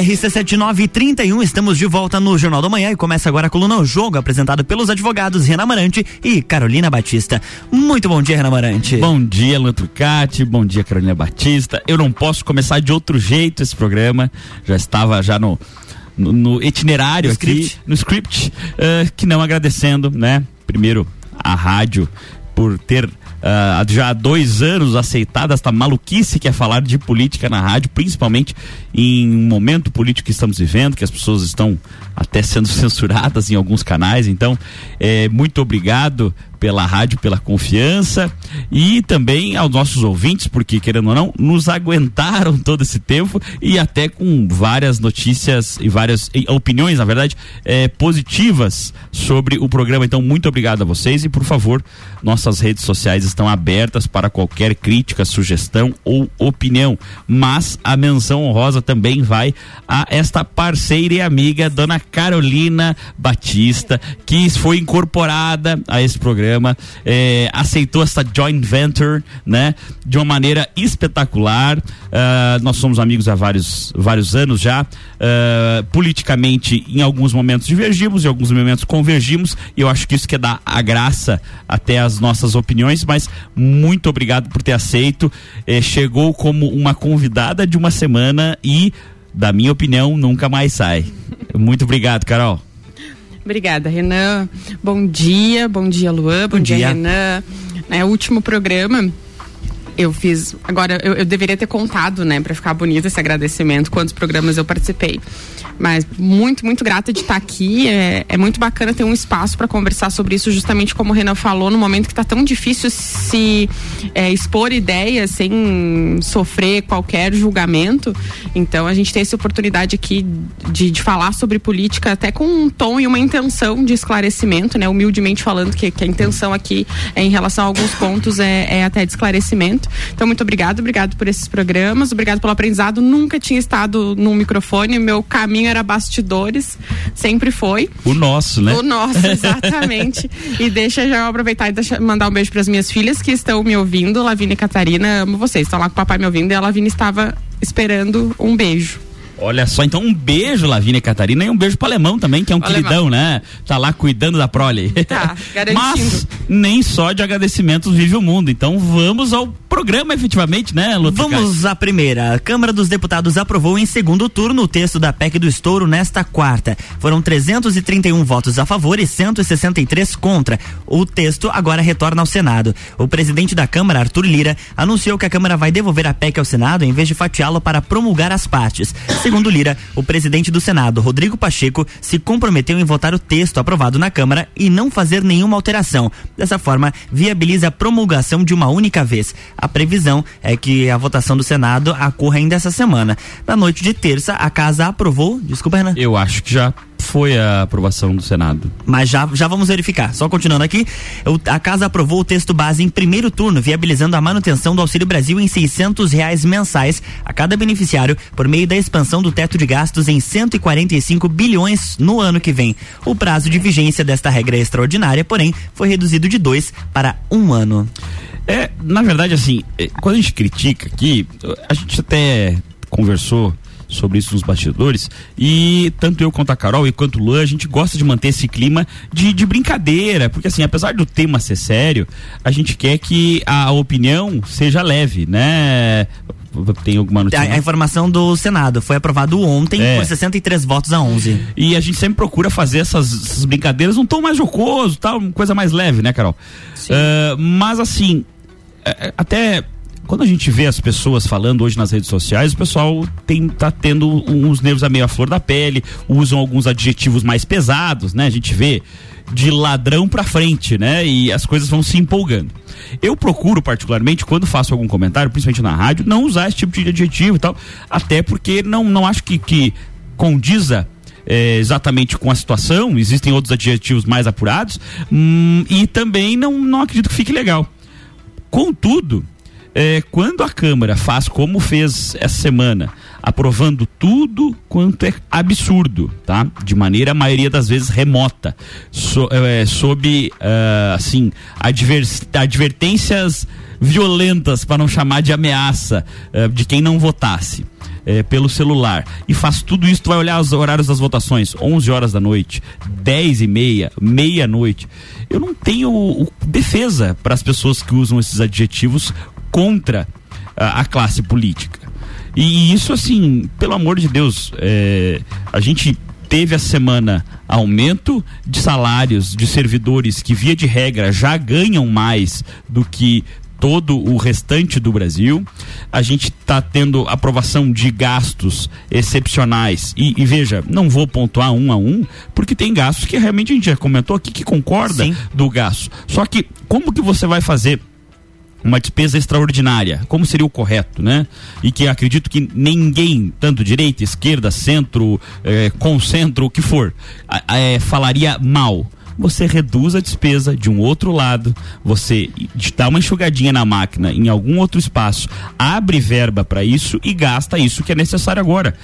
RC7931, estamos de volta no Jornal da Manhã e começa agora a coluna O Jogo, apresentado pelos advogados Renan Marante e Carolina Batista. Muito bom dia, Renan Marante. Bom dia, Luan Trucati, bom dia, Carolina Batista. Eu não posso começar de outro jeito esse programa, já estava já no, no, no itinerário no aqui, script. no script, uh, que não agradecendo, né, primeiro a rádio por ter uh, já há dois anos aceitada esta maluquice que é falar de política na rádio, principalmente em um momento político que estamos vivendo, que as pessoas estão até sendo censuradas em alguns canais. Então, é, muito obrigado pela rádio, pela confiança e também aos nossos ouvintes, porque querendo ou não, nos aguentaram todo esse tempo e até com várias notícias e várias opiniões, na verdade, é, positivas sobre o programa. Então, muito obrigado a vocês e, por favor, nossas redes sociais estão abertas para qualquer crítica, sugestão ou opinião. Mas a menção honrosa também vai a esta parceira e amiga, dona Carolina Batista, que foi incorporada a esse programa programa, é, aceitou essa joint venture, né, de uma maneira espetacular. Uh, nós somos amigos há vários, vários anos já. Uh, politicamente, em alguns momentos divergimos, em alguns momentos convergimos, e eu acho que isso que dá a graça até as nossas opiniões, mas muito obrigado por ter aceito. Eh, chegou como uma convidada de uma semana e, da minha opinião, nunca mais sai. Muito obrigado, Carol. Obrigada, Renan. Bom dia, bom dia, Luan, bom, Bom dia, dia. Renan. É o último programa. Eu fiz. Agora, eu, eu deveria ter contado, né, para ficar bonito esse agradecimento, quantos programas eu participei. Mas muito, muito grata de estar aqui. É, é muito bacana ter um espaço para conversar sobre isso, justamente como o Renan falou, no momento que está tão difícil se é, expor ideias sem sofrer qualquer julgamento. Então, a gente tem essa oportunidade aqui de, de falar sobre política, até com um tom e uma intenção de esclarecimento, né? Humildemente falando que, que a intenção aqui é em relação a alguns pontos é, é até de esclarecimento. Então, muito obrigado, obrigado por esses programas, obrigado pelo aprendizado. Nunca tinha estado num microfone, meu caminho era bastidores, sempre foi. O nosso, né? O nosso, exatamente. e deixa já eu aproveitar e deixa, mandar um beijo para as minhas filhas que estão me ouvindo, Lavínia e Catarina, amo vocês. Estão lá com o papai me ouvindo e a Lavínia estava esperando um beijo. Olha só, então um beijo, Lavínia e Catarina, e um beijo pro alemão também, que é um alemão. queridão, né? Tá lá cuidando da prole. Tá, garantindo. Mas nem só de agradecimentos vive o mundo. Então vamos ao programa efetivamente, né, Lúcio? Vamos à primeira. A Câmara dos Deputados aprovou em segundo turno o texto da PEC do estouro nesta quarta. Foram 331 votos a favor e 163 contra. O texto agora retorna ao Senado. O presidente da Câmara, Arthur Lira, anunciou que a Câmara vai devolver a PEC ao Senado em vez de fatiá-la para promulgar as partes. Segundo Lira, o presidente do Senado, Rodrigo Pacheco, se comprometeu em votar o texto aprovado na Câmara e não fazer nenhuma alteração. Dessa forma, viabiliza a promulgação de uma única vez. A previsão é que a votação do Senado ocorra ainda essa semana. Na noite de terça, a casa aprovou. Desculpa, Renan. Eu acho que já foi a aprovação do Senado. Mas já, já vamos verificar. Só continuando aqui, o- a casa aprovou o texto base em primeiro turno, viabilizando a manutenção do Auxílio Brasil em 600 reais mensais a cada beneficiário por meio da expansão do teto de gastos em 145 bilhões no ano que vem. O prazo de vigência desta regra extraordinária, porém, foi reduzido de dois para um ano. É, na verdade, assim, é, quando a gente critica aqui, a gente até conversou sobre isso nos bastidores e tanto eu quanto a Carol e quanto o Luan, a gente gosta de manter esse clima de, de brincadeira, porque assim, apesar do tema ser sério, a gente quer que a opinião seja leve, né? Tem alguma notícia? a informação do Senado foi aprovado ontem É. por 63 votos a 11. E a gente sempre procura fazer essas, essas brincadeiras um tom mais jocoso, tal, uma coisa mais leve, né, Carol? Ah, mas assim, é, até quando a gente vê as pessoas falando hoje nas redes sociais, o pessoal tem, tá tendo uns nervos à flor da pele, usam alguns adjetivos mais pesados, né? A gente vê de ladrão pra frente, né? E as coisas vão se empolgando. Eu procuro, particularmente, quando faço algum comentário, principalmente na rádio, não usar esse tipo de adjetivo e tal, até porque não, não acho que, que condiza é, exatamente com a situação, existem outros adjetivos mais apurados, hum, e também não, não acredito que fique legal. Contudo, é, quando a Câmara faz como fez essa semana, aprovando tudo quanto é absurdo, tá? De maneira, a maioria das vezes, remota, so, é, sob, ah, assim, adver, advertências violentas, para não chamar de ameaça, ah, de quem não votasse. é, pelo celular e faz tudo isso, tu vai olhar os horários das votações, 11 horas da noite, 10 e meia, meia-noite. Eu não tenho defesa para as pessoas que usam esses adjetivos contra a, a classe política. E, isso, assim, pelo amor de Deus, é, a gente teve a semana aumento de salários de servidores que, via de regra, já ganham mais do que todo o restante do Brasil. A gente está tendo aprovação de gastos excepcionais. E, e, veja, não vou pontuar um a um, porque tem gastos que realmente a gente já comentou aqui que concorda Sim. do gasto. Só que como que você vai fazer uma despesa extraordinária, como seria o correto, né? E que acredito que ninguém, tanto direita, esquerda, centro, eh, concentro, o que for, eh, falaria mal você reduz a despesa de um outro lado, você dá uma enxugadinha na máquina em algum outro espaço, abre verba para isso e gasta isso que é necessário agora.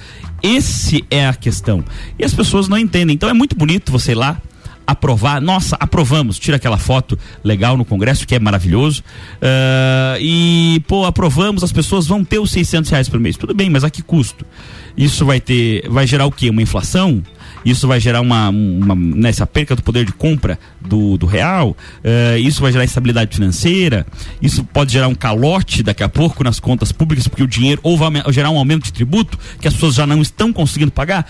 Esse é a questão. E as pessoas não entendem. Então é muito bonito você ir lá aprovar, nossa, aprovamos, tira aquela foto legal no Congresso, que é maravilhoso, uh, e, pô, aprovamos, as pessoas vão ter os 600 reais por mês. Tudo bem, mas a que custo? Isso vai ter, vai gerar o quê? Uma inflação? isso vai gerar uma, uma nessa né, perca do poder de compra do, do real, uh, isso vai gerar instabilidade financeira, isso pode gerar um calote daqui a pouco nas contas públicas, porque o dinheiro, ou vai gerar um aumento de tributo que as pessoas já não estão conseguindo pagar.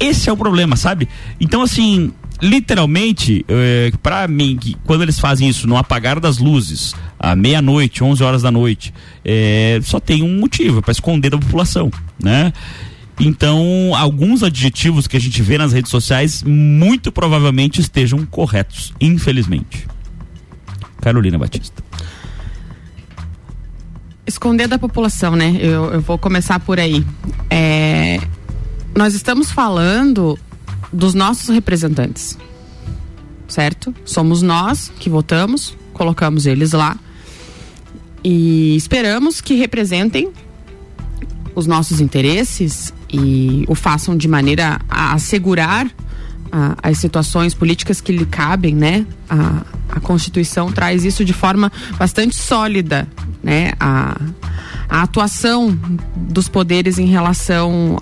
Esse é o problema, sabe? Então, assim, literalmente, eh, para mim, que quando eles fazem isso no apagar das luzes, à meia-noite, 11 horas da noite, eh, só tem um motivo, para esconder da população, né? Então, alguns adjetivos que a gente vê nas redes sociais muito provavelmente estejam corretos, infelizmente. Carolina Batista. Esconder da população, né? Eu, eu vou começar por aí. É, nós estamos falando dos nossos representantes, certo? Somos nós que votamos, colocamos eles lá e esperamos que representem os nossos interesses e o façam de maneira a assegurar a, as situações políticas que lhe cabem, né? A, a Constituição traz isso de forma bastante sólida, né? A, a atuação dos poderes em relação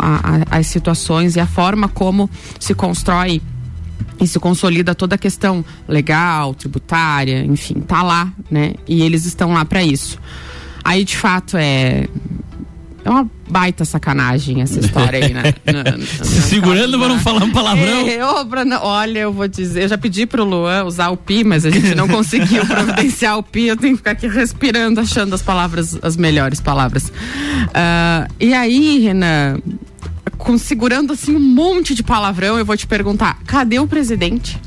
às situações e a forma como se constrói e se consolida toda a questão legal, tributária, enfim, tá lá, né? E eles estão lá para isso. Aí, de fato, é é uma baita sacanagem essa história aí, né? Se segurando para não falar um palavrão. É, eu, olha, eu vou dizer, eu já pedi pro Luan usar o pi, mas a gente não conseguiu providenciar o pi, eu tenho que ficar aqui respirando, achando as palavras, as melhores palavras. Uh, e aí, Renan, com, segurando assim um monte de palavrão, eu vou te perguntar, cadê o presidente?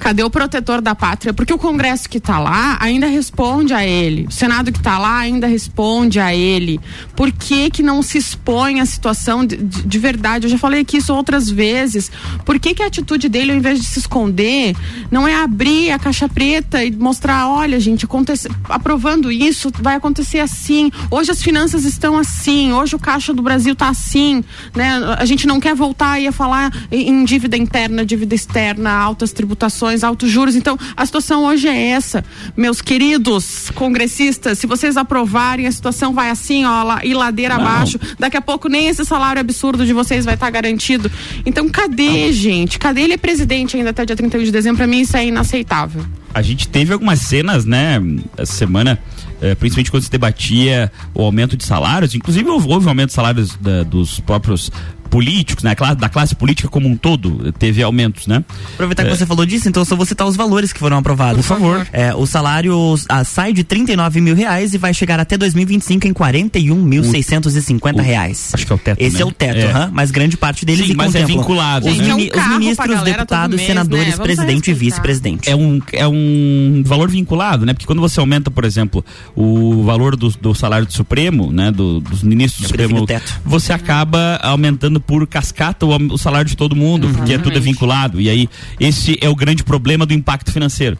Cadê o protetor da pátria? Porque o Congresso que está lá ainda responde a ele. O Senado que está lá ainda responde a ele. Por que, que não se expõe a situação de, de, de, verdade? Eu já falei aqui isso outras vezes. Por que, que a atitude dele, ao invés de se esconder, não é abrir a caixa preta e mostrar: olha, gente, acontece, aprovando isso, vai acontecer assim. Hoje as finanças estão assim. Hoje o caixa do Brasil está assim. Né? A gente não quer voltar e a falar em dívida interna, dívida externa, altas tributações altos juros. Então, a situação hoje é essa. Meus queridos congressistas, se vocês aprovarem, a situação vai assim, ó, lá, e ladeira Não. abaixo. Daqui a pouco nem esse salário absurdo de vocês vai estar tá garantido. Então, cadê, Não. gente? Cadê ele é presidente ainda até dia 31 de dezembro? Para mim, isso é inaceitável. A gente teve algumas cenas, né, essa semana. É, principalmente quando se debatia o aumento de salários, inclusive houve, houve um aumento de salários da, dos próprios políticos, né? Da classe política como um todo, teve aumentos, né? Aproveitar que é. você falou disso, então eu só vou citar os valores que foram aprovados. Por favor. É, o salário a, sai de 39 mil reais e vai chegar até 2025 em 41.650 reais. Acho que é o teto. Esse né? é o teto, é. Uhum, mas grande parte deles Sim, mas é vinculado. Os, né? mini, é um os ministros, deputados, mês, senadores, né? presidente e vice-presidente. É um, é um valor vinculado, né? Porque quando você aumenta, por exemplo, o valor do, do salário do Supremo, né? Do, dos ministros do Supremo, você acaba aumentando por cascata o, o salário de todo mundo, uhum. porque é tudo é vinculado. E aí, esse é o grande problema do impacto financeiro.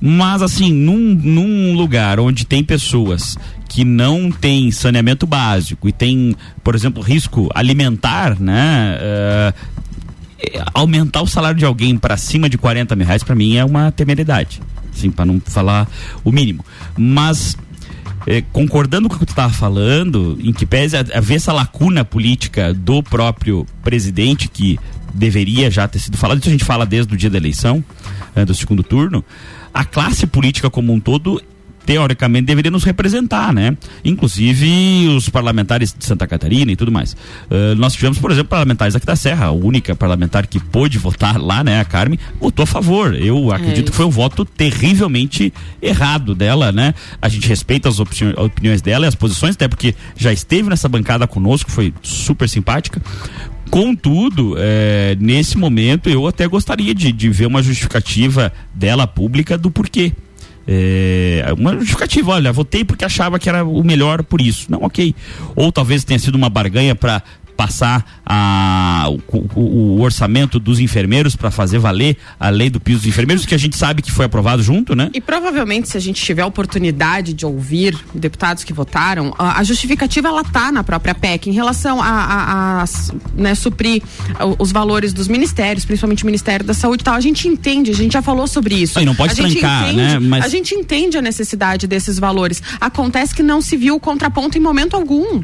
Mas, assim, num, num lugar onde tem pessoas que não tem saneamento básico e tem, por exemplo, risco alimentar, né? Uh, aumentar o salário de alguém para cima de 40 mil reais, para mim, é uma temeridade. Assim, para não falar o mínimo. Mas eh, concordando com o que tu estava falando, em que pese haver essa lacuna política do próprio presidente, que deveria já ter sido falado, isso a gente fala desde o dia da eleição, eh, do segundo turno, a classe política como um todo teoricamente deveria nos representar, né? Inclusive os parlamentares de Santa Catarina e tudo mais. Uh, nós tivemos, por exemplo, parlamentares aqui da Serra, a única parlamentar que pôde votar lá, né, a Carmen, votou a favor. Eu acredito é que foi um voto terrivelmente errado dela, né? A gente respeita as opiniões dela e as posições, até porque já esteve nessa bancada conosco, foi super simpática. Contudo, é, nesse momento eu até gostaria de, de ver uma justificativa dela pública do porquê é, uma justificativa, olha, votei porque achava que era o melhor por isso. Não, ok. Ou talvez tenha sido uma barganha para passar a, o, o, orçamento dos enfermeiros para fazer valer a lei do piso dos enfermeiros, que a gente sabe que foi aprovado junto, né? E provavelmente, se a gente tiver a oportunidade de ouvir deputados que votaram, a, a justificativa ela tá na própria PEC em relação a, a, a né, suprir os valores dos ministérios, principalmente o Ministério da Saúde e tal. A gente entende, a gente já falou sobre isso. Aí não pode a trancar, entende, né? Mas... A gente entende a necessidade desses valores. Acontece que não se viu o contraponto em momento algum.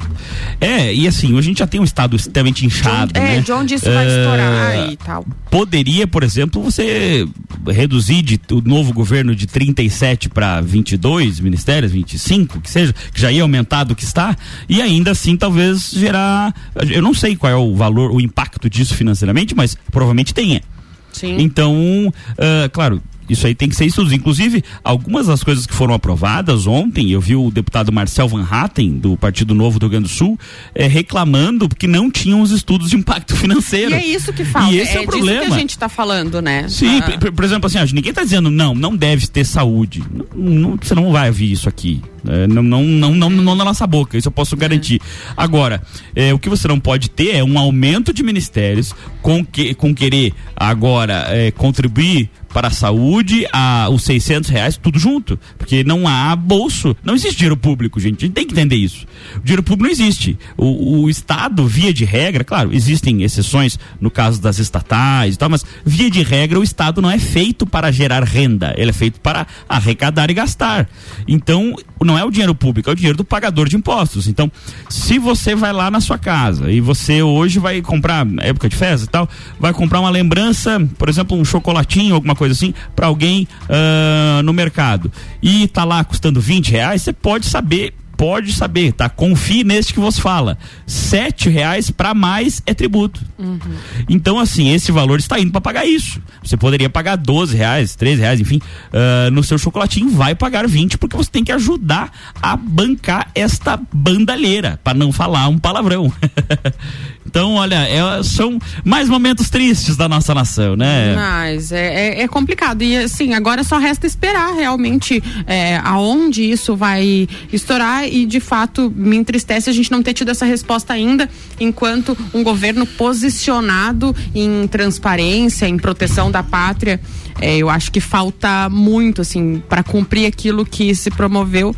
É, e assim, a gente já tem um estado estado extremamente inchado. De onde, né? É, de onde isso vai estourar é, e tal. Poderia, por exemplo, você reduzir de, o novo governo de 37 para 22 ministérios, 25, que seja, que já ia aumentar do que está, e ainda assim talvez gerar. Eu não sei qual é o valor, o impacto disso financeiramente, mas provavelmente tenha. Sim. Então, uh, claro, isso aí tem que ser estudos. Inclusive, algumas das coisas que foram aprovadas ontem, eu vi o deputado Marcel Van Hatten, do Partido Novo do Rio Grande do Sul, é, reclamando que não tinham os estudos de impacto financeiro. E é isso que falta. E esse é, é o problema. que a gente está falando, né? Sim, ah. por, por, exemplo, assim, ninguém está dizendo, não, não deve ter saúde. Não, não, você não vai ouvir isso aqui. É, não, não, não, não, não na nossa boca, isso eu posso garantir. Agora, é, o que você não pode ter é um aumento de ministérios com, que, com querer agora é, contribuir para a saúde, a, os 600 reais, tudo junto. Porque não há bolso, não existe dinheiro público, gente. A gente tem que entender isso. O dinheiro público não existe. O, o Estado, via de regra, claro, existem exceções no caso das estatais e tal, mas via de regra o Estado não é feito para gerar renda, ele é feito para arrecadar e gastar. Então, não é o dinheiro público, é o dinheiro do pagador de impostos. Então, se você vai lá na sua casa e você hoje vai comprar, época de festa e tal, vai comprar uma lembrança, por exemplo, um chocolatinho, alguma coisa assim, para alguém uh, no mercado e tá lá custando 20 reais, você pode saber pode saber, tá? Confie neste que você fala. Sete reais para mais é tributo. Uhum. Então, assim, esse valor está indo para pagar isso. Você poderia pagar 12 reais, 13 reais, enfim, uh, no seu chocolatinho vai pagar 20 porque você tem que ajudar a bancar esta bandalheira, para não falar um palavrão. Então, olha, é, são mais momentos tristes da nossa nação, né? Mas é, é, é complicado. E assim, agora só resta esperar realmente é, aonde isso vai estourar e de fato me entristece a gente não ter tido essa resposta ainda, enquanto um governo posicionado em transparência, em proteção da pátria. É, eu acho que falta muito, assim, para cumprir aquilo que se promoveu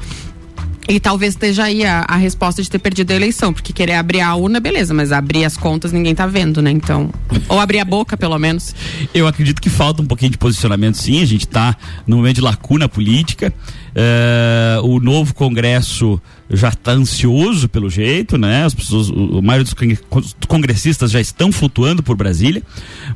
e talvez esteja aí a, a, resposta de ter perdido a eleição, porque querer abrir a urna, beleza, mas abrir as contas ninguém tá vendo, né? Então, ou abrir a boca, pelo menos. Eu acredito que falta um pouquinho de posicionamento, sim. A gente tá no momento de lacuna política. Uh, o novo Congresso já está ansioso pelo jeito, né? As pessoas, o, a maioria dos congressistas já estão flutuando por Brasília,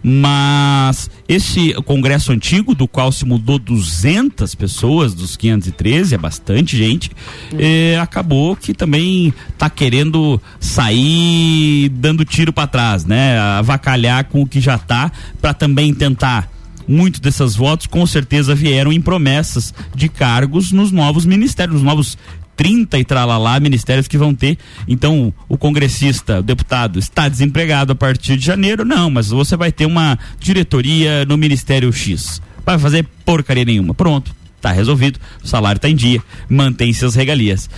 mas esse Congresso antigo, do qual se mudou 200 pessoas dos 513, é bastante gente, eh, acabou que também está querendo sair dando tiro para trás, né? Avacalhar com o que já está para também tentar muitos desses votos com certeza vieram em promessas de cargos nos novos ministérios, nos novos 30 e tralalá ministérios que vão ter. Então, o congressista, o deputado, está desempregado a partir de janeiro? Não, mas você vai ter uma diretoria no Ministério X. Vai fazer porcaria nenhuma. Pronto tá resolvido, o salário está em dia, mantém seus regalias.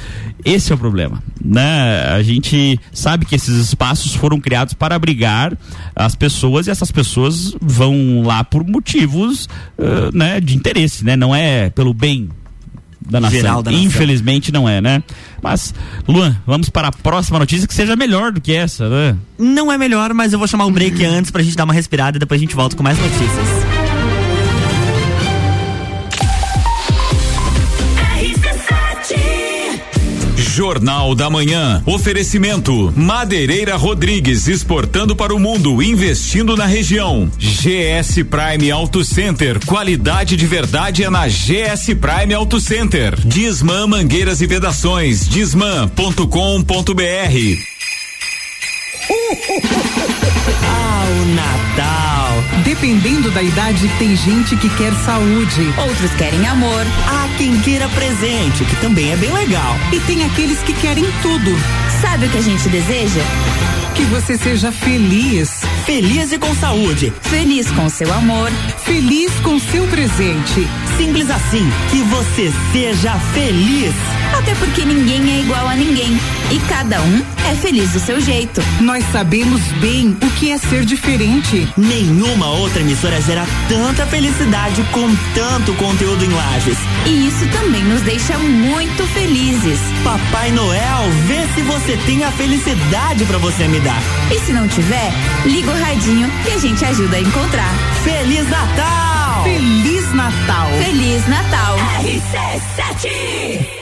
Esse é o problema, né? A gente sabe que esses espaços foram criados para abrigar as pessoas e essas pessoas vão lá por motivos, uh, né, de interesse, né? Não é pelo bem da nação. Da nação. Infelizmente não é, né? Mas, Luan, vamos para a próxima notícia que seja melhor do que essa, né? Não é melhor, mas eu vou chamar um break antes pra gente dar uma respirada e depois a gente volta com mais notícias. Jornal da Manhã. Oferecimento: Madeireira Rodrigues exportando para o mundo, investindo na região. GS Prime Auto Center. Qualidade de verdade é na GS Prime Auto Center. Disman Mangueiras e Vedações. Disman.com.br. Ah, o Natal. Dependendo da idade, tem gente que quer saúde. Outros querem amor. Há quem queira presente, que também é bem legal. E tem aqueles que querem tudo. Sabe o que a gente deseja? Que você seja feliz. Feliz e com saúde. Feliz com seu amor. Feliz com seu presente. Simples assim, que você seja feliz. Até porque ninguém é igual a ninguém. E cada um é feliz do seu jeito. Nós sabemos bem o que é ser diferente. Nenhuma outra emissora gera tanta felicidade com tanto conteúdo em lajes. E isso também nos deixa muito felizes. Papai Noel, vê se você tem a felicidade para você me dar. E se não tiver, liga o radinho que a gente ajuda a encontrar. Feliz Natal! Feliz Natal! Feliz Natal! RC7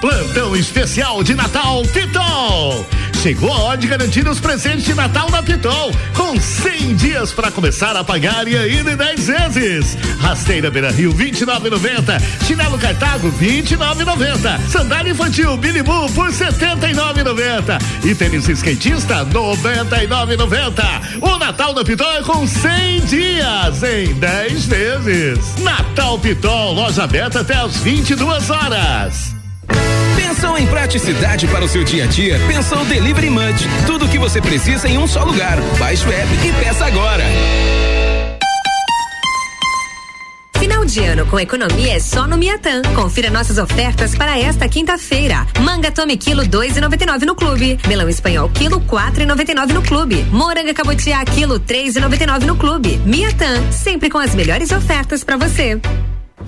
Plantão especial de Natal Pitol. Chegou a hora de garantir os presentes de Natal na Pitol, com 100 dias para começar a pagar e ainda em 10 vezes. Rasteira Beira Rio 29,90. Chinelo Cartago 29,90. Sandália infantil Billy Boo por 79,90. E tênis skatista 99,90. O Natal da Pitol é com 100 dias em 10 vezes. Natal Pitol, loja aberta até às 22 horas. Pensou em praticidade para o seu dia a dia? Pensou Delivery Munch. Tudo o que você precisa em um só lugar. Baixe o app e peça agora. Final de ano com economia é só no Miatã. Confira nossas ofertas para esta quinta-feira. Manga tome quilo 2,99 no clube. Melão espanhol quilo 4,99 no clube. Moranga cabotiá quilo 3,99 no clube. Miatã, sempre com as melhores ofertas para você.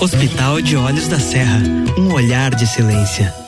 Hospital de Olhos da Serra, um olhar de silêncio.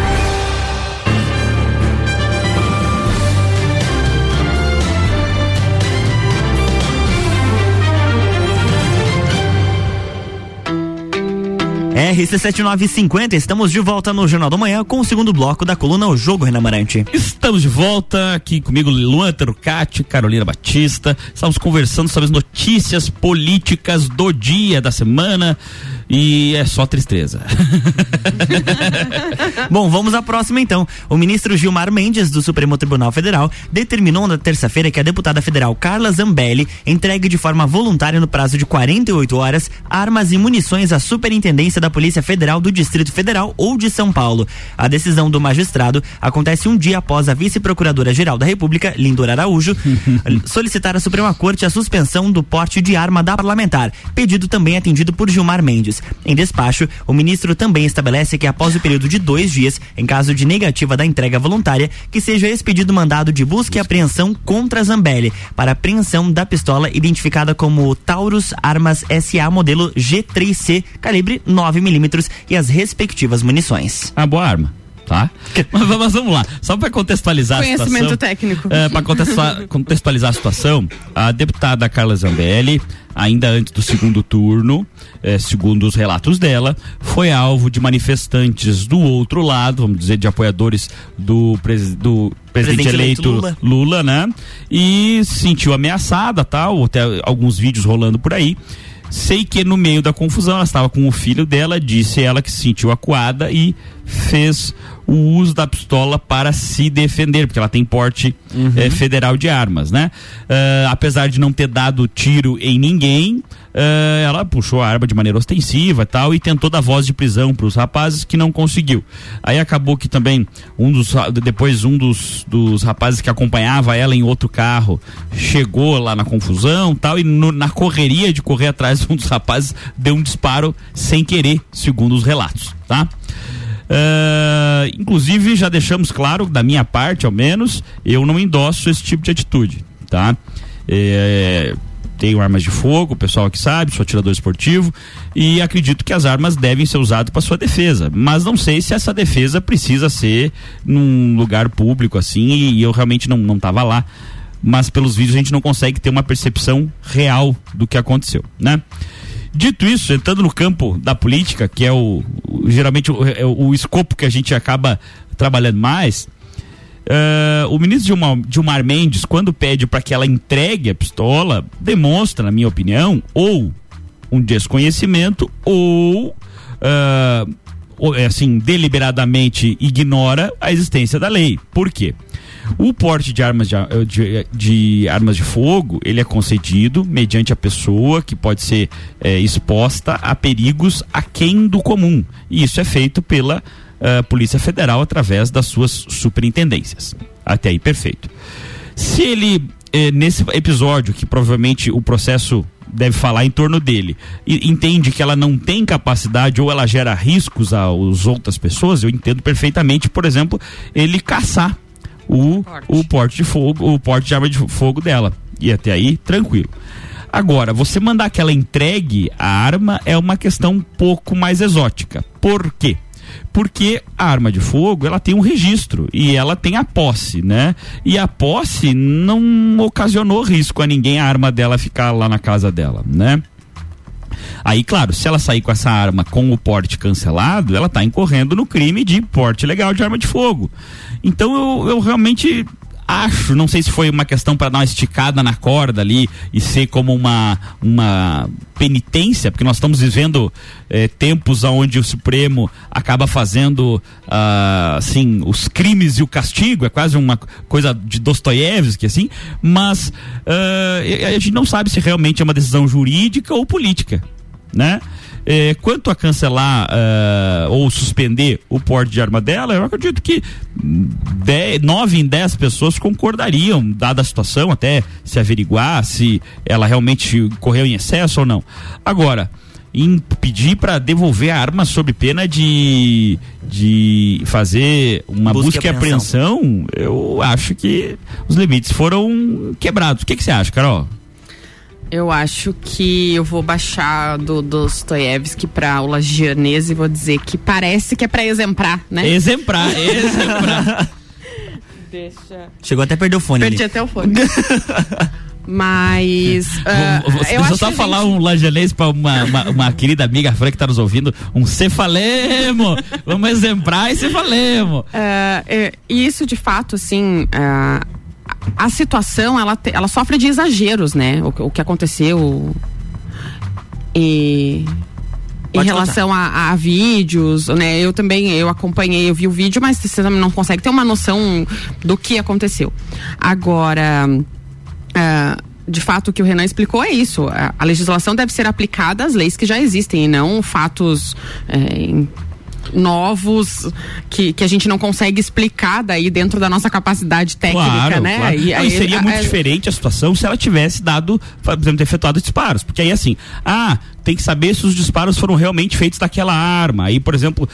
RC7950, estamos de volta no Jornal da Manhã com o segundo bloco da coluna O Jogo, Renan Marante. Estamos de volta aqui comigo, Luan Terucati, Carolina Batista. Estamos conversando sobre as notícias políticas do dia, da semana. E é só tristeza. Bom, vamos à próxima então. O ministro Gilmar Mendes, do Supremo Tribunal Federal, determinou na terça-feira que a deputada federal Carla Zambelli entregue de forma voluntária, no prazo de 48 horas, armas e munições à Superintendência da Polícia Federal do Distrito Federal ou de São Paulo. A decisão do magistrado acontece um dia após a vice-procuradora-geral da República, Lindor Araújo, solicitar à Suprema Corte a suspensão do porte de arma da parlamentar, pedido também atendido por Gilmar Mendes. Em despacho, o ministro também estabelece que após o período de dois dias, em caso de negativa da entrega voluntária, que seja expedido mandado de busca e apreensão contra a Zambelli para apreensão da pistola identificada como Taurus Armas SA modelo G3C, calibre 9 milímetros e as respectivas munições. A boa arma tá? Mas, mas, vamos lá, só para contextualizar a situação. Conhecimento técnico. É, para contextualizar, contextualizar a situação, a deputada Carla Zambelli, ainda antes do segundo turno, é, segundo os relatos dela, foi alvo de manifestantes do outro lado, vamos dizer, de apoiadores do, pres, do presidente, presidente eleito, eleito Lula. Lula, né? E se sentiu ameaçada, tal, até alguns vídeos rolando por aí. Sei que no meio da confusão ela estava com o filho dela, disse ela que se sentiu acuada e fez o uso da pistola para se defender, porque ela tem porte uhum. eh, federal de armas, né? Uh, apesar de não ter dado tiro em ninguém, uh, ela puxou a arma de maneira ostensiva tal e tentou dar voz de prisão para os rapazes que não conseguiu. Aí acabou que também um dos depois um dos, dos rapazes que acompanhava ela em outro carro chegou lá na confusão tal e no, na correria de correr atrás um dos rapazes deu um disparo sem querer, segundo os relatos, tá? Uh, inclusive, já deixamos claro, da minha parte ao menos, eu não endosso esse tipo de atitude, tá? É, tenho armas de fogo, o pessoal aqui sabe, sou atirador esportivo e acredito que as armas devem ser usadas para sua defesa, mas não sei se essa defesa precisa ser num lugar público assim e eu realmente não não tava lá, mas pelos vídeos a gente não consegue ter uma percepção real do que aconteceu, né? Dito isso, entrando no campo da política, que é o, o geralmente o, é o, escopo que a gente acaba trabalhando mais, uh, o ministro Gilmar, Gilmar Mendes, quando pede para que ela entregue a pistola, demonstra, na minha opinião, ou um desconhecimento ou uh, assim deliberadamente ignora a existência da lei. Por quê? O porte de armas de, de, de, armas de fogo, ele é concedido mediante a pessoa que pode ser é, exposta a perigos aquém do comum. E isso é feito pela uh, Polícia Federal através das suas superintendências. Até aí, perfeito. Se ele, eh, nesse episódio, que provavelmente o processo deve falar em torno dele e entende que ela não tem capacidade ou ela gera riscos às outras pessoas, eu entendo perfeitamente, por exemplo, ele caçar o, porte. o porte de fogo, o porte de arma de fogo dela. E até aí, tranquilo. Agora, você mandar que ela entregue a arma é uma questão um pouco mais exótica. Por quê? Porque a arma de fogo, ela tem um registro e ela tem a posse, né? E a posse não ocasionou risco a ninguém a arma dela ficar lá na casa dela, né? Aí, claro, se ela sair com essa arma com o porte cancelado, ela está incorrendo no crime de porte legal de arma de fogo. Então eu, eu realmente acho, não sei se foi uma questão para dar uma esticada na corda ali e ser como uma, uma penitência, porque nós estamos vivendo eh, tempos onde o Supremo acaba fazendo assim os crimes e o castigo, é quase uma coisa de Dostoiévski assim, mas uh, a gente não sabe se realmente é uma decisão jurídica ou política, né? É, quanto a cancelar uh, ou suspender o porte de arma dela, eu acredito que dez, nove em dez pessoas concordariam, dada a situação, até se averiguar se ela realmente correu em excesso ou não. Agora, em pedir para devolver a arma sob pena de, de fazer uma busca, busca e apreensão. apreensão, eu acho que os limites foram quebrados. O que, que você acha, Carol? Eu acho que eu vou baixar do Dostoiévski pra o Lagianese e vou dizer que parece que é pra exemplar, né? Exemplar, exemplar. Deixa. Chegou até a perder o fone. Perdi ali. até o fone. Mas. Uh, Você eu só falar gente... um lajanês pra uma, uma, uma, querida amiga Fran que tá nos ouvindo, um cefalemo! Vamos exemplar e cefalemo! Uh, é, isso de fato, assim. Uh, a situação ela, ela sofre de exageros, né? O, o que aconteceu e em relação a, a, vídeos, né? Eu também eu acompanhei, eu vi o vídeo, mas você não consegue ter uma noção do que aconteceu. Agora, uh, de fato, o que o Renan explicou é isso. A, a, legislação deve ser aplicada às leis que já existem e não fatos. É, novos que, que a gente não consegue explicar daí dentro da nossa capacidade técnica, Claro, né? claro. E aí, seria muito a- diferente a situação se ela tivesse dado, por exemplo, efetuado disparos. Porque aí assim, ah, tem que saber se os disparos foram realmente feitos daquela arma. Aí, por exemplo,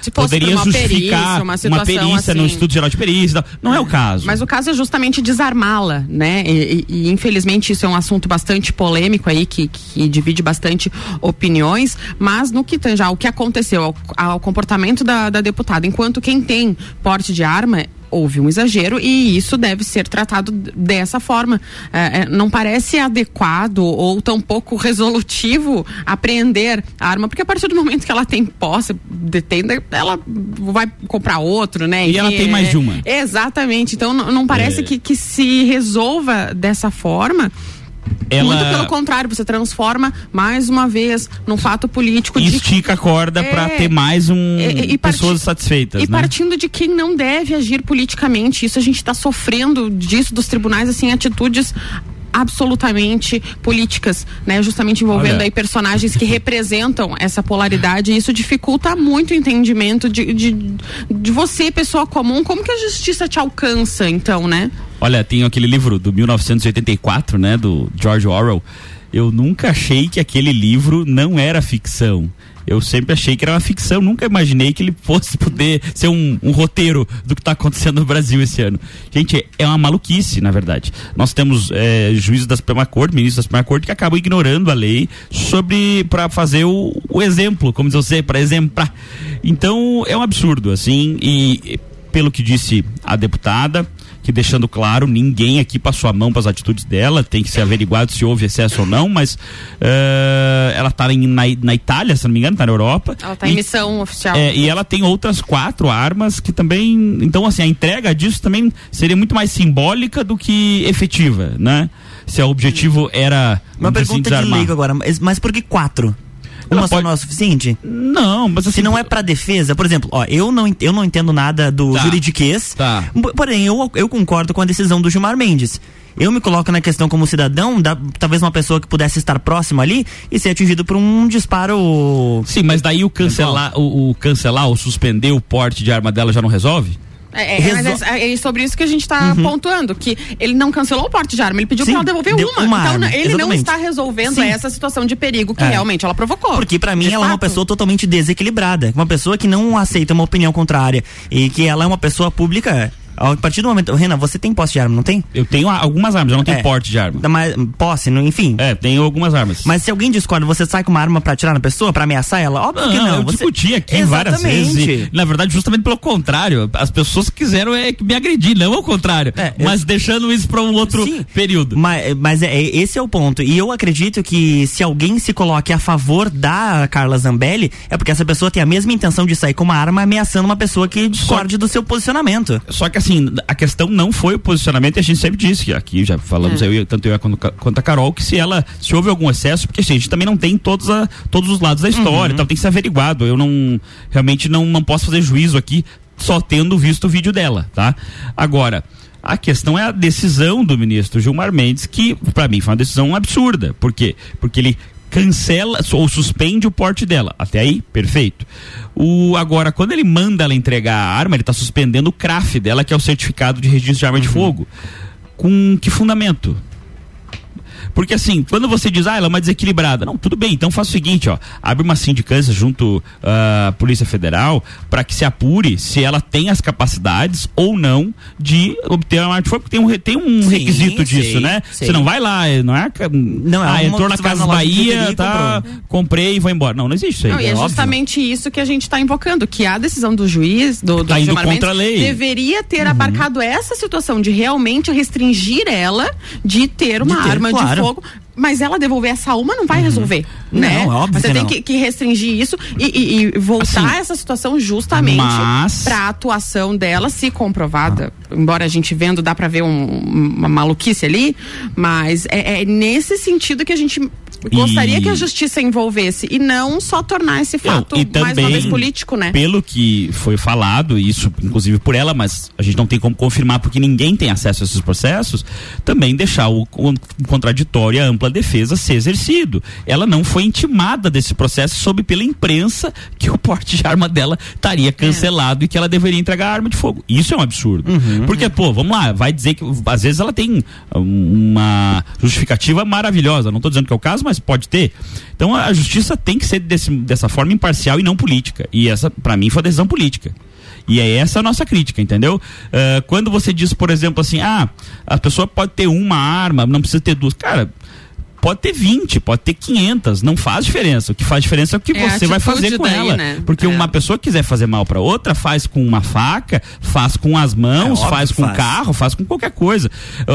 Se fosse poderia por uma justificar perícia, uma situação perícia no assim. Instituto Geral de Perícia. Não é o caso. Mas o caso é justamente desarmá-la, né? E, e- e, infelizmente isso é um assunto bastante polêmico aí, que, que divide bastante opiniões, mas no que tange ao que aconteceu, ao, ao comportamento da, da deputada, enquanto quem tem porte de arma houve um exagero e isso deve ser tratado dessa forma. É, é, não parece adequado ou tão pouco resolutivo apreender a arma, porque a partir do momento que ela tem posse, detém, ela vai comprar outro, né? E ela Enfim, tem mais é- de uma. Exatamente. Então não, não parece É. que, que se resolva dessa forma. Ela- Muito pelo contrário, você transforma mais uma vez num fato político de Estica a corda É. ter mais um E- e parti- pessoas satisfeitas, e né? partindo de quem não deve agir politicamente. Isso a gente está sofrendo disso dos tribunais, assim, atitudes absolutamente políticas, né? Justamente envolvendo Olha. aí personagens que representam essa polaridade e isso dificulta muito o entendimento de, de, de você, pessoa comum, como que a justiça te alcança, então, né? Olha, tem aquele livro do 1984, né, do George Orwell. Eu nunca achei que aquele livro não era ficção. Eu sempre achei que era uma ficção, nunca imaginei que ele fosse poder ser um, um roteiro do que está acontecendo no Brasil esse ano. Gente, é uma maluquice, na verdade. Nós temos é, juízes da Suprema Corte, ministros da Suprema Corte, que acabam ignorando a lei sobre para fazer o, o exemplo, como diz você, para exemplar. Então, é um absurdo, assim, e pelo que disse a deputada, que deixando claro, ninguém aqui passou a mão para as atitudes dela, tem que ser averiguado se houve excesso ou não, mas eh, ela está na, na Itália, se não me engano, está na Europa. Ela está em E- missão oficial. é, e ela tem outras quatro armas que também. Então, assim, a entrega disso também seria muito mais simbólica do que efetiva, né? Se o objetivo era. Uma assim, pergunta de desarmar. leigo agora, mas, mas por que quatro? Uma só pode- não é o suficiente? Não, mas assim. Se não é pra defesa, por exemplo, ó, eu não, eu não entendo nada do Tá. juridiquês. Tá. Porém, eu, eu concordo com a decisão do Gilmar Mendes. Eu me coloco na questão como cidadão, da, talvez uma pessoa que pudesse estar próxima ali e ser atingido por um disparo. Sim, mas daí o cancelar, o, o cancelar ou suspender o porte de arma dela já não resolve? É, é, mas Resol- é, é sobre isso que a gente está pontuando, que ele não cancelou o porte de arma, ele pediu para ela devolver uma. uma então arma, ele não exatamente. está resolvendo Sim. essa situação de perigo que É. realmente ela provocou. Porque pra mim De ela é uma fato. pessoa totalmente desequilibrada, uma pessoa que não aceita uma opinião contrária e que ela é uma pessoa pública. A partir do momento, Renan, você tem posse de arma, não tem? Eu tenho algumas armas, eu não tenho É. porte de arma. Mas, posse, não- enfim. É, tenho algumas armas. Mas se alguém discorda, você sai com uma arma pra atirar na pessoa, pra ameaçar ela? Óbvio que Não, não. eu você... discuti aqui várias Exatamente. vezes. e, na verdade, justamente pelo contrário. As pessoas quiseram é, me agredir, não ao contrário. É, mas eu- deixando isso para um outro Sim. período. Mas, mas é, é- esse é o ponto. E eu acredito que se alguém se coloque a favor da Carla Zambelli, é porque essa pessoa tem a mesma intenção de sair com uma arma ameaçando uma pessoa que discorde do seu posicionamento. Só que assim, a questão não foi o posicionamento, e a gente sempre disse que aqui já falamos, É. eu, tanto eu quanto, a Carol, que se ela, se houve algum excesso, porque assim, a gente também não tem todos, a, todos os lados da história, então tem que ser averiguado. Eu não, realmente não, não posso fazer juízo aqui só tendo visto o vídeo dela, tá? Agora, a questão é a decisão do ministro Gilmar Mendes, que para mim foi uma decisão absurda. Por quê? Porque ele cancela ou suspende o porte dela. Até aí, perfeito. O, agora, quando ele manda ela entregar a arma, ele está suspendendo o CRAF dela, que é o certificado de registro de arma de fogo. Com que fundamento? Porque assim, quando você diz, ah, ela é uma desequilibrada. Não, tudo bem, então faz o seguinte, ó. Abre uma sindicância junto à Polícia Federal para que se apure se ela tem as capacidades ou não de obter uma arma de fogo, porque tem um, tem um Sim, requisito disso, sei, né? sei. Você não vai lá, não é? Não, é ah, entrou na Casa na loja de Bahia, e tá? Comprei e vou embora. Não, não existe isso aí. Não, e é, óbvio. justamente isso que a gente está invocando, que a decisão do juiz, do, do Tá indo contra a lei. deveria ter abarcado essa situação de realmente restringir ela de ter uma De ter, arma de claro. fogo. Mas ela devolver essa uma não vai resolver, Não, né? é óbvio Você que tem não. que, que restringir isso e, e- e voltar Assim, essa situação justamente mas- para a atuação dela, se comprovada. Embora a gente vendo, dá para ver um- uma maluquice ali, mas é, é nesse sentido que a gente gostaria E- que a justiça envolvesse e não só tornar esse fato e mais uma vez político, né? Pelo que foi falado, isso inclusive por ela, mas a gente não tem como confirmar porque ninguém tem acesso a esses processos, também deixar o, con- contraditório e a ampla defesa ser exercido. Ela não foi intimada desse processo sob pela imprensa que o porte de arma dela estaria cancelado e que ela deveria entregar a arma de fogo. Isso é um absurdo. Porque, pô, vamos lá, vai dizer que às vezes ela tem um, uma justificativa maravilhosa. Não estou dizendo que é o caso, mas pode ter. Então a justiça tem que ser desse- dessa forma imparcial e não política. E essa, para mim, foi decisão política. E é essa a nossa crítica, entendeu? Ah, quando você diz, por exemplo, assim, ah, a pessoa pode ter uma arma, não precisa ter duas. Cara, pode ter 20, pode ter 500, não faz diferença. O que faz diferença é o que É você vai fazer com daí, ela. né? Porque É. uma pessoa que quiser fazer mal para outra, faz com uma faca, faz com as mãos, É, faz com o carro, faz com qualquer coisa.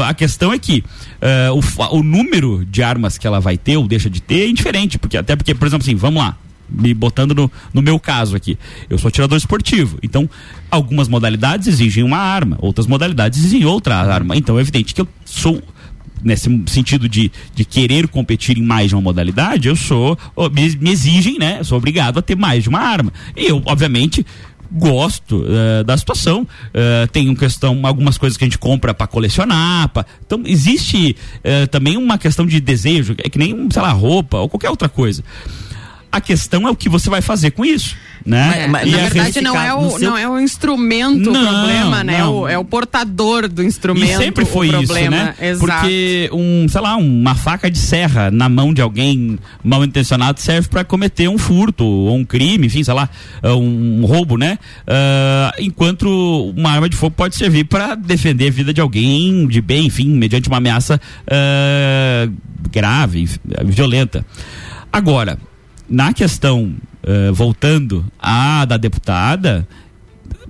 A questão é que eh, o, o número de armas que ela vai ter ou deixa de ter é indiferente, porque até porque, por exemplo, assim, vamos lá, me botando no, no meu caso aqui, eu sou atirador esportivo, então algumas modalidades exigem uma arma, outras modalidades exigem outra arma, então é evidente que eu sou nesse sentido de, de querer competir em mais de uma modalidade, eu sou, me, exigem, né? Eu sou obrigado a ter mais de uma arma. E eu, obviamente, gosto eh, da situação. Eh, tem uma questão, algumas coisas que a gente compra para colecionar. pra- então, existe eh, também uma questão de desejo, é que nem, sei lá, roupa ou qualquer outra coisa. A questão é o que você vai fazer com isso, né? É, na a verdade, não é, o, não é o instrumento Não, o problema, né? não. O- é o portador do instrumento. E sempre foi o isso, né? Exato. Porque um, sei lá, uma faca de serra na mão de alguém mal intencionado serve para cometer um furto ou um crime, enfim, sei lá, uh, um roubo, né? Ah, enquanto uma arma de fogo pode servir para defender a vida de alguém de bem, enfim, mediante uma ameaça ah, grave, violenta. Agora, na questão, ah, voltando à da deputada,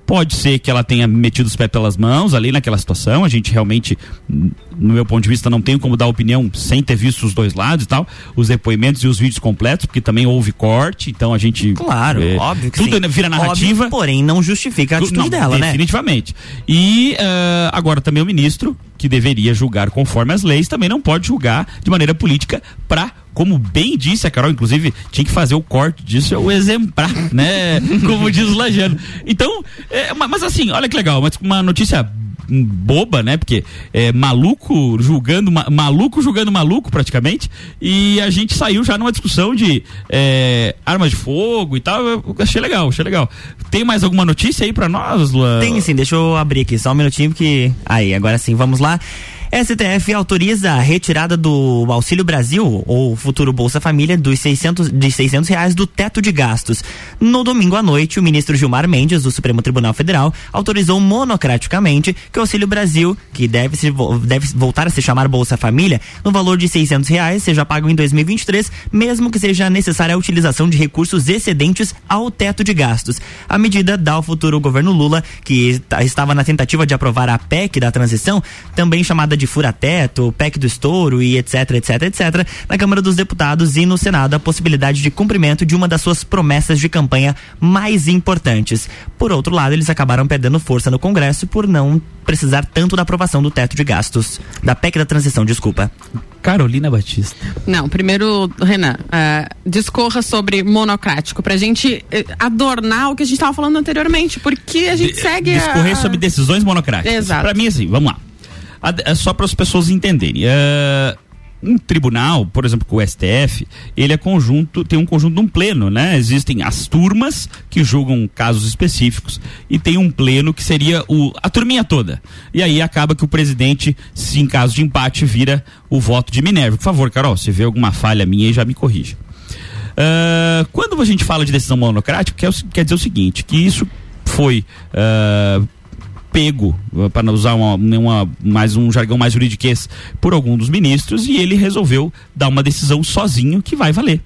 Pode ser que ela tenha metido os pés pelas mãos ali naquela situação. A gente realmente, no meu ponto de vista, não tem como dar opinião sem ter visto os dois lados e tal, os depoimentos e os vídeos completos, porque também houve corte, então a gente. Claro, é, óbvio que Tudo sim. vira narrativa. Óbvio, porém, não justifica a Tu- atitude não, dela, né? Definitivamente. E ah, agora também o ministro, que deveria julgar conforme as leis, também não pode julgar de maneira política para como bem disse a Carol, inclusive, tinha que fazer o corte disso, é o exemplar, né? Como diz o Lajano. Então, é, ma- mas assim, olha que legal, mas uma notícia boba, né? Porque é maluco julgando ma- maluco julgando maluco praticamente e a gente saiu já numa discussão de é, armas de fogo e tal. Eu achei legal, achei legal. Tem mais alguma notícia aí pra nós, Luan? Tem sim, deixa eu abrir aqui só um minutinho que. Aí, agora sim, vamos lá. STF autoriza a retirada do Auxílio Brasil, ou futuro Bolsa Família, dos 600, de 600 reais do teto de gastos. No domingo à noite, o ministro Gilmar Mendes, do Supremo Tribunal Federal, autorizou monocraticamente que o Auxílio Brasil, que deve, se, deve voltar a se chamar Bolsa Família, no valor de 600 reais, seja pago em 2023, mesmo que seja necessária a utilização de recursos excedentes ao teto de gastos. A medida dá ao futuro governo Lula, que ta- estava na tentativa de aprovar a PEC da transição, também chamada de fura-teto, PEC do estouro e etc, etc, etc, na Câmara dos Deputados e no Senado a possibilidade de cumprimento de uma das suas promessas de campanha mais importantes. Por outro lado, eles acabaram perdendo força no Congresso por não precisar tanto da aprovação do teto de gastos, da PEC da transição, desculpa. Carolina Batista. Não, primeiro, Renan, eh, discorra sobre monocrático, pra gente eh, adornar o que a gente estava falando anteriormente, porque a gente segue a- discorrer sobre decisões monocráticas. Exato. Para mim, assim, vamos lá. É só para as pessoas entenderem. É, um tribunal, por exemplo, com o STF, ele é conjunto, tem um conjunto de um pleno, né? Existem as turmas que julgam casos específicos e tem um pleno que seria o, a turminha toda. E aí acaba que o presidente, se em caso de empate, vira o voto de Minerva. Por favor, Carol, se vê alguma falha minha já me corrija. Ah, quando a gente fala de decisão monocrática, quer, quer dizer o seguinte, que isso foi ah, pego, para não usar uma, uma- mais um jargão mais juridiquês, por algum dos ministros e ele resolveu dar uma decisão sozinho que vai valer.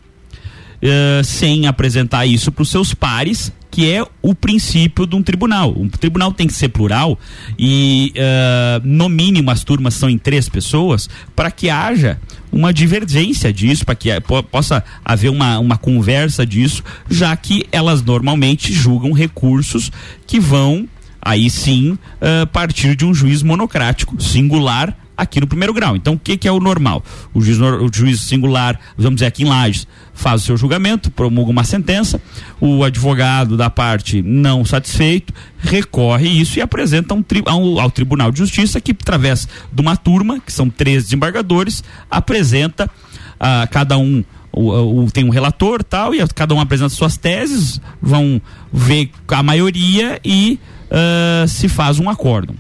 Eh, sem apresentar isso para os seus pares, que é o princípio de um tribunal. Um tribunal tem que ser plural e, eh, no mínimo, as turmas são em três pessoas para que haja uma divergência disso, para que eh, po- possa haver uma, uma conversa disso, já que elas normalmente julgam recursos que vão, aí sim, eh, partir de um juiz monocrático, singular aqui no primeiro grau. Então, o que, que é o normal? O juiz, o juiz singular, vamos dizer aqui em Lages, faz o seu julgamento, promulga uma sentença, o advogado da parte não satisfeito recorre isso e apresenta um tri, ao, ao, Tribunal de Justiça que, através de uma turma, que são três desembargadores, apresenta a cada um o, o, tem um relator tal, e cada um apresenta suas teses, vão ver a maioria e uh, se faz um acordo.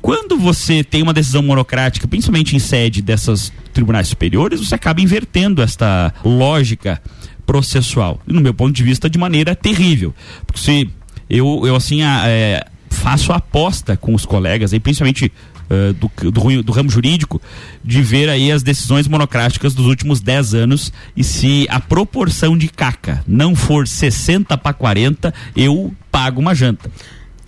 Quando você tem uma decisão monocrática, principalmente em sede dessas tribunais superiores, você acaba invertendo esta lógica processual. No meu ponto de vista, de maneira terrível. Porque se eu, eu assim, a, é, faço aposta com os colegas, aí, principalmente uh, do, do, do, ramo jurídico, de ver aí as decisões monocráticas dos últimos 10 anos e se a proporção de caca não for 60 para 40, eu pago uma janta.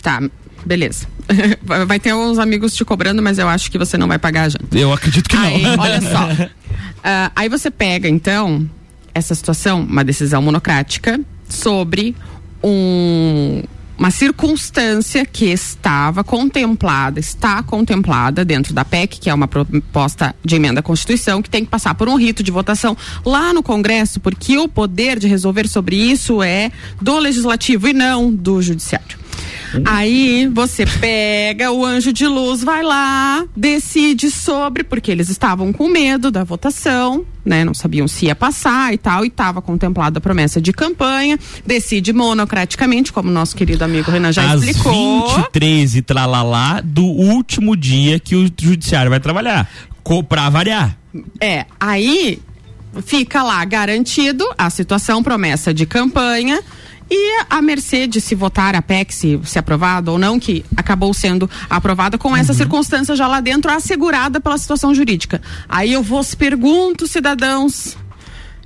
Tá, beleza. Vai ter uns amigos te cobrando, mas eu acho que você não vai pagar a janta. Eu acredito que aí, não. Olha só. Uh, aí você pega, então, essa situação, uma decisão monocrática sobre um uma circunstância que estava contemplada, está contemplada dentro da PEC, que é uma proposta de emenda à Constituição, que tem que passar por um rito de votação lá no Congresso, porque o poder de resolver sobre isso é do legislativo e não do judiciário. Aí você pega o anjo de luz, vai lá, decide sobre, porque eles estavam com medo da votação, né? Não sabiam se ia passar e tal, e estava contemplada a promessa de campanha, decide monocraticamente, como nosso querido amigo Renan já Às explicou. 23 e tralalá do último dia que o judiciário vai trabalhar. Pra variar. É, aí fica lá garantido a situação, promessa de campanha e a mercê de se votar a PEC, se, se aprovada ou não, que acabou sendo aprovada com essa uhum. circunstância já lá dentro, assegurada pela situação jurídica. Aí eu vos pergunto, cidadãos,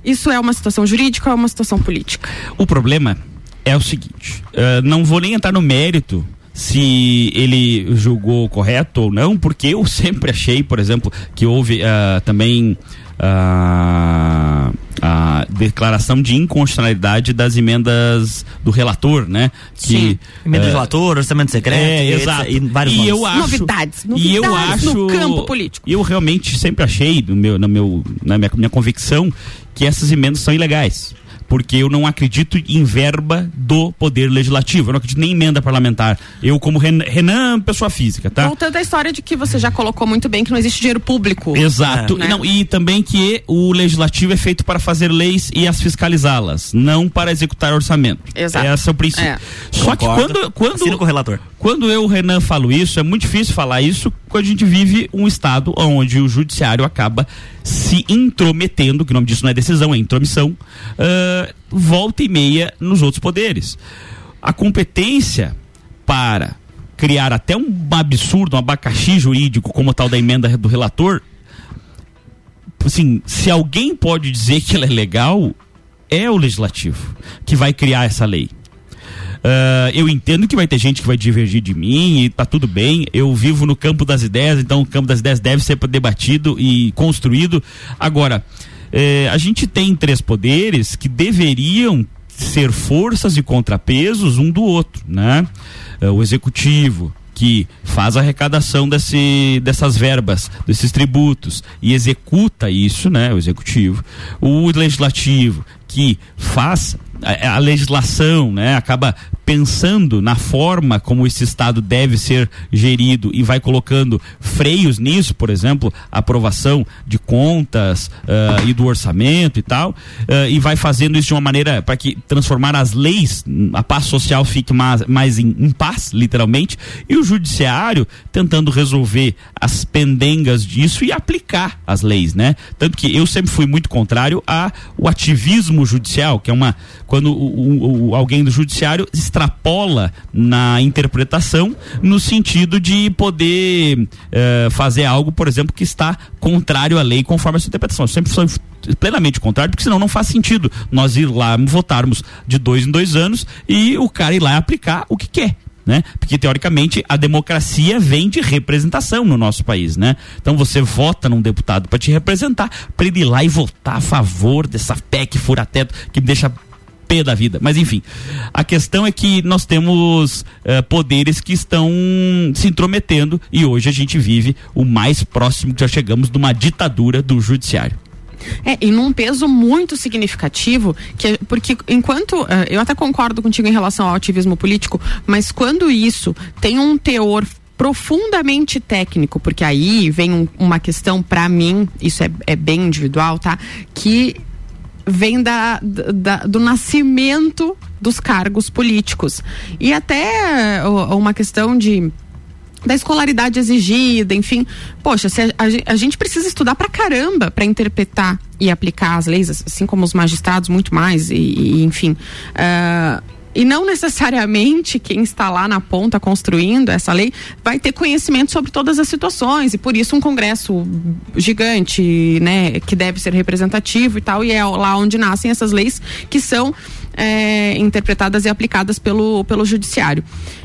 isso é uma situação jurídica ou é uma situação política? O problema é o seguinte, uh, não vou nem entrar no mérito se ele julgou correto ou não, porque eu sempre achei, por exemplo, que houve uh, também a, a declaração de inconstitucionalidade das emendas do relator, né? Que, Sim. Emenda é, do relator, orçamento secreto, é, exato. E, vários e eu acho, novidades, novidades e eu acho, no campo político. Eu realmente sempre achei, no meu, no meu, na minha, minha convicção, que essas emendas são ilegais porque eu não acredito em verba do Poder Legislativo. Eu não acredito nem em emenda parlamentar. Eu, como Renan, pessoa física, tá? Voltando à história de que você já colocou muito bem que não existe dinheiro público. Exato. É. Né? Não, e também que o Legislativo é feito para fazer leis e as fiscalizá-las, não para executar orçamento. Exato. Esse é o princípio. É. Só Concordo. que quando. quando com o relator. Quando eu, Renan, falo isso, é muito difícil falar isso quando a gente vive um estado onde o judiciário acaba se intrometendo, que o nome disso não é decisão, é intromissão, uh, volta e meia nos outros poderes. A competência para criar até um absurdo, um abacaxi jurídico, como tal da emenda do relator, assim, se alguém pode dizer que ela é legal, é o legislativo que vai criar essa lei. Uh, eu entendo que vai ter gente que vai divergir de mim e tá tudo bem. Eu vivo no campo das ideias, então o campo das ideias deve ser debatido e construído. Agora, eh, a gente tem três poderes que deveriam ser forças e contrapesos um do outro, né? Uh, o executivo, que faz a arrecadação desse, dessas verbas, desses tributos e executa isso, né, o executivo, o legislativo que faz a, a, legislação, né, acaba pensando na forma como esse Estado deve ser gerido e vai colocando freios nisso, por exemplo, aprovação de contas uh, e do orçamento e tal, uh, e vai fazendo isso de uma maneira para que transformar as leis, a paz social fique mais, mais em, em paz, literalmente, e o judiciário tentando resolver as pendengas disso e aplicar as leis, né? Tanto que eu sempre fui muito contrário a o ativismo judicial, que é uma quando o, o, alguém do judiciário extrapola na interpretação no sentido de poder eh, fazer algo, por exemplo, que está contrário à lei conforme a sua interpretação. Eu sempre sou plenamente contrário, porque senão não faz sentido nós ir lá votarmos de dois em dois anos e o cara ir lá aplicar o que quer. Né? Porque teoricamente a democracia vem de representação no nosso país, né? Então você vota num deputado para te representar, para ele ir lá e votar a favor dessa PEC fura-teto que deixa pé da vida. Mas enfim, a questão é que nós temos uh, poderes que estão se intrometendo e hoje a gente vive o mais próximo que já chegamos de uma ditadura do judiciário. É, e num peso muito significativo, que, porque enquanto. Uh, eu até concordo contigo em relação ao ativismo político, mas quando isso tem um teor profundamente técnico, porque aí vem um, uma questão para mim, isso é, é bem individual, tá? Que vem da, da, do nascimento dos cargos políticos. E até uma questão de da escolaridade exigida, enfim. Poxa, a, a, a, gente precisa estudar pra caramba para interpretar e aplicar as leis, assim como os magistrados, muito mais, e, e enfim. Uh, e não necessariamente quem está lá na ponta construindo essa lei vai ter conhecimento sobre todas as situações e por isso um congresso gigante, né, que deve ser representativo e tal, e é lá onde nascem essas leis que são é, interpretadas e aplicadas pelo, pelo judiciário.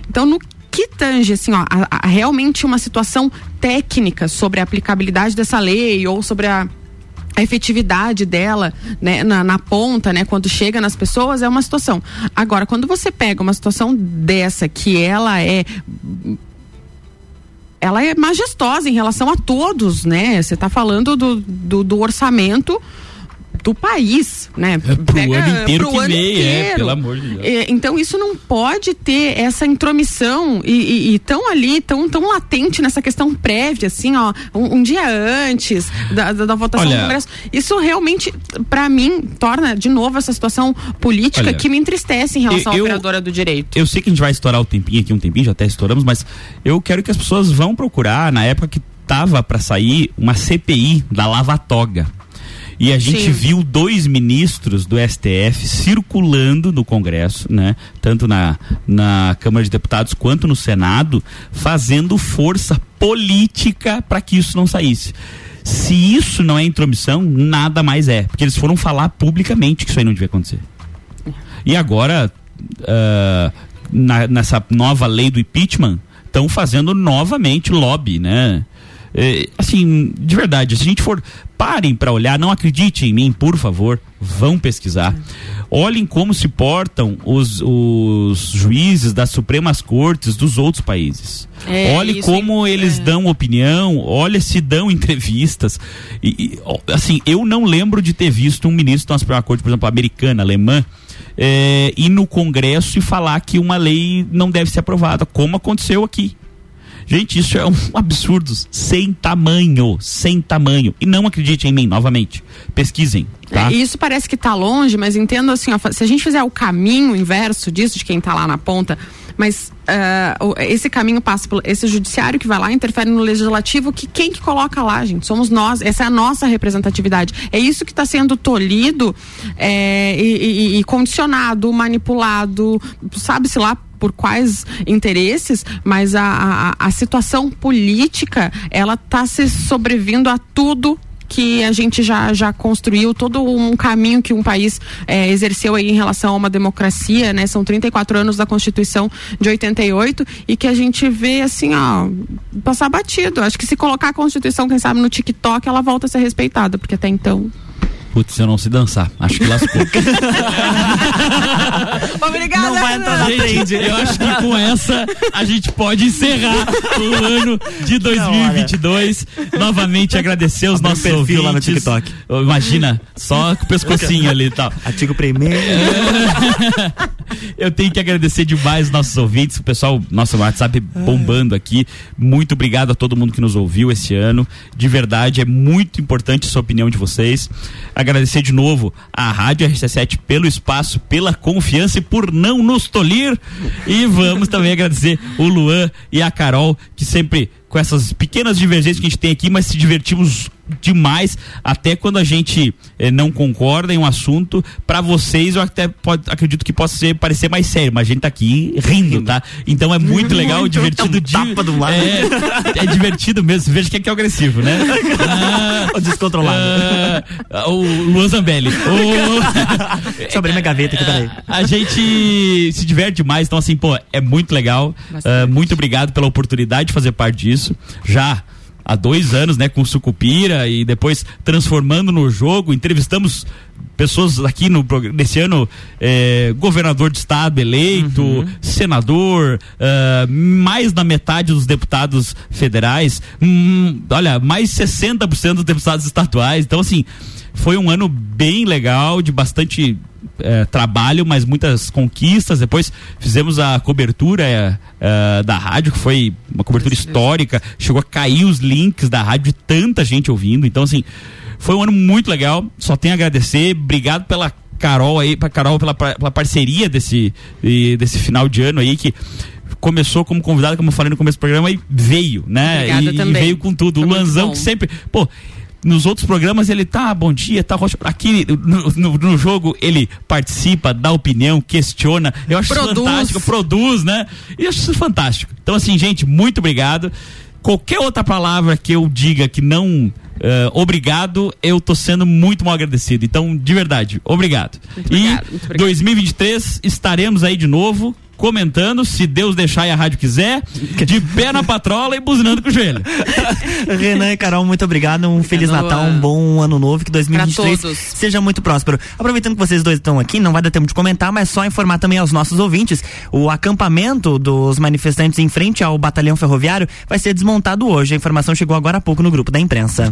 Então, no que tange assim, ó, a, a, realmente uma situação técnica sobre a aplicabilidade dessa lei ou sobre a a efetividade dela né, na, na, ponta, né, quando chega nas pessoas, é uma situação. Agora, quando você pega uma situação dessa que ela é ela é majestosa em relação a todos, né? Você está falando do, do, do orçamento do país, né? É pro Pega, ano inteiro pro que ano vem, é, inteiro. é, pelo amor de Deus. É, então isso não pode ter essa intromissão e, e, e, tão ali, tão, tão latente nessa questão prévia, assim, ó, um, um dia antes da, da, da votação olha, do Congresso. Isso realmente, para mim, torna de novo essa situação política olha, que me entristece em relação eu, à operadora do direito. Eu sei que a gente vai estourar o tempinho aqui, um tempinho, já até estouramos, mas eu quero que as pessoas vão procurar, na época que tava para sair uma CPI da Lava Toga e a gente Sim. viu dois ministros do STF circulando no Congresso, né? Tanto na, na Câmara de Deputados quanto no Senado, fazendo força política para que isso não saísse. Se isso não é intromissão, nada mais é. Porque eles foram falar publicamente que isso aí não devia acontecer. E agora, uh, na, nessa nova lei do impeachment, estão fazendo novamente lobby, né? É, assim, de verdade, se a gente for parem para olhar, não acreditem em mim, por favor, vão pesquisar. Olhem como se portam os, os juízes das Supremas Cortes dos outros países. É, olhe como eles é. dão opinião, olha se dão entrevistas. E, e, assim, eu não lembro de ter visto um ministro da Suprema Corte, por exemplo, americana, alemã, é, ir no Congresso e falar que uma lei não deve ser aprovada, como aconteceu aqui. Gente, isso é um absurdo sem tamanho, sem tamanho. E não acreditem em mim, novamente. Pesquisem. Tá? É, isso parece que está longe, mas entendo assim, ó, se a gente fizer o caminho inverso disso, de quem está lá na ponta, mas uh, esse caminho passa por esse judiciário que vai lá, interfere no legislativo, que quem que coloca lá, gente? Somos nós, essa é a nossa representatividade. É isso que está sendo tolhido é, e, e, e condicionado, manipulado, sabe-se lá por quais interesses, mas a, a, a situação política ela está se sobrevindo a tudo que a gente já, já construiu todo um caminho que um país é, exerceu aí em relação a uma democracia, né? São 34 anos da Constituição de 88 e que a gente vê assim, ó, passar batido. Acho que se colocar a Constituição, quem sabe, no TikTok, ela volta a ser respeitada, porque até então Putz, eu não sei dançar. Acho que lascou. Obrigada. Não vai entrar na frente. Eu acho que com essa a gente pode encerrar o ano de 2022. Novamente agradecer os nossos perfil ouvintes. lá no TikTok. Imagina, só com o pescocinho ali e tal. Atigo primeiro. Eu tenho que agradecer demais os nossos ouvintes, o pessoal, nosso WhatsApp bombando aqui. Muito obrigado a todo mundo que nos ouviu esse ano. De verdade, é muito importante a sua opinião de vocês. Agradecer de novo à Rádio RC7 pelo espaço, pela confiança e por não nos tolir. E vamos também agradecer o Luan e a Carol, que sempre com essas pequenas divergências que a gente tem aqui, mas se divertimos demais, até quando a gente eh, não concorda em um assunto, para vocês eu até pode, acredito que possa ser, parecer mais sério, mas a gente tá aqui rindo, tá? Então é muito legal, muito, divertido. É um tapa do lado. É, é divertido mesmo, veja que é que é agressivo, né? Ah, o descontrolado. Ah, o Luan Zambelli. O... Deixa eu abrir minha gaveta aqui, peraí. A gente se diverte demais, então assim, pô, é muito legal. Uh, muito obrigado pela oportunidade de fazer parte disso. Já há dois anos, né, com Sucupira e depois transformando no jogo. Entrevistamos pessoas aqui no nesse ano eh, governador de estado eleito, uhum. senador, uh, mais da metade dos deputados federais, hum, olha, mais 60% dos deputados estaduais. Então assim, foi um ano bem legal, de bastante é, trabalho, mas muitas conquistas. Depois fizemos a cobertura é, é, da rádio, que foi uma cobertura histórica. Chegou a cair os links da rádio de tanta gente ouvindo. Então, assim, foi um ano muito legal. Só tenho a agradecer. Obrigado pela Carol aí, pra Carol pela, pela parceria desse, desse final de ano aí que começou como convidado, como eu falei no começo do programa, e veio, né? E, e, veio com tudo. Foi o Lanzão que sempre. Pô, nos outros programas ele tá, bom dia, tá roxo. Aqui no, no, no, jogo ele participa, dá opinião, questiona. Eu acho produz. fantástico, produz, né? E eu acho isso fantástico. Então, assim, gente, muito obrigado. Qualquer outra palavra que eu diga que não Uh, obrigado, eu tô sendo muito mal agradecido. Então, de verdade, obrigado. Muito e obrigado, muito obrigado. 2023 estaremos aí de novo comentando, se Deus deixar e a rádio quiser, de pé na patrola e buzinando com o joelho. Renan e Carol, muito obrigado. Um Feliz Natal, um bom ano novo, que 2023 seja muito próspero. Aproveitando que vocês dois estão aqui, não vai dar tempo de comentar, mas só informar também aos nossos ouvintes: o acampamento dos manifestantes em frente ao batalhão ferroviário vai ser desmontado hoje. A informação chegou agora há pouco no grupo da imprensa.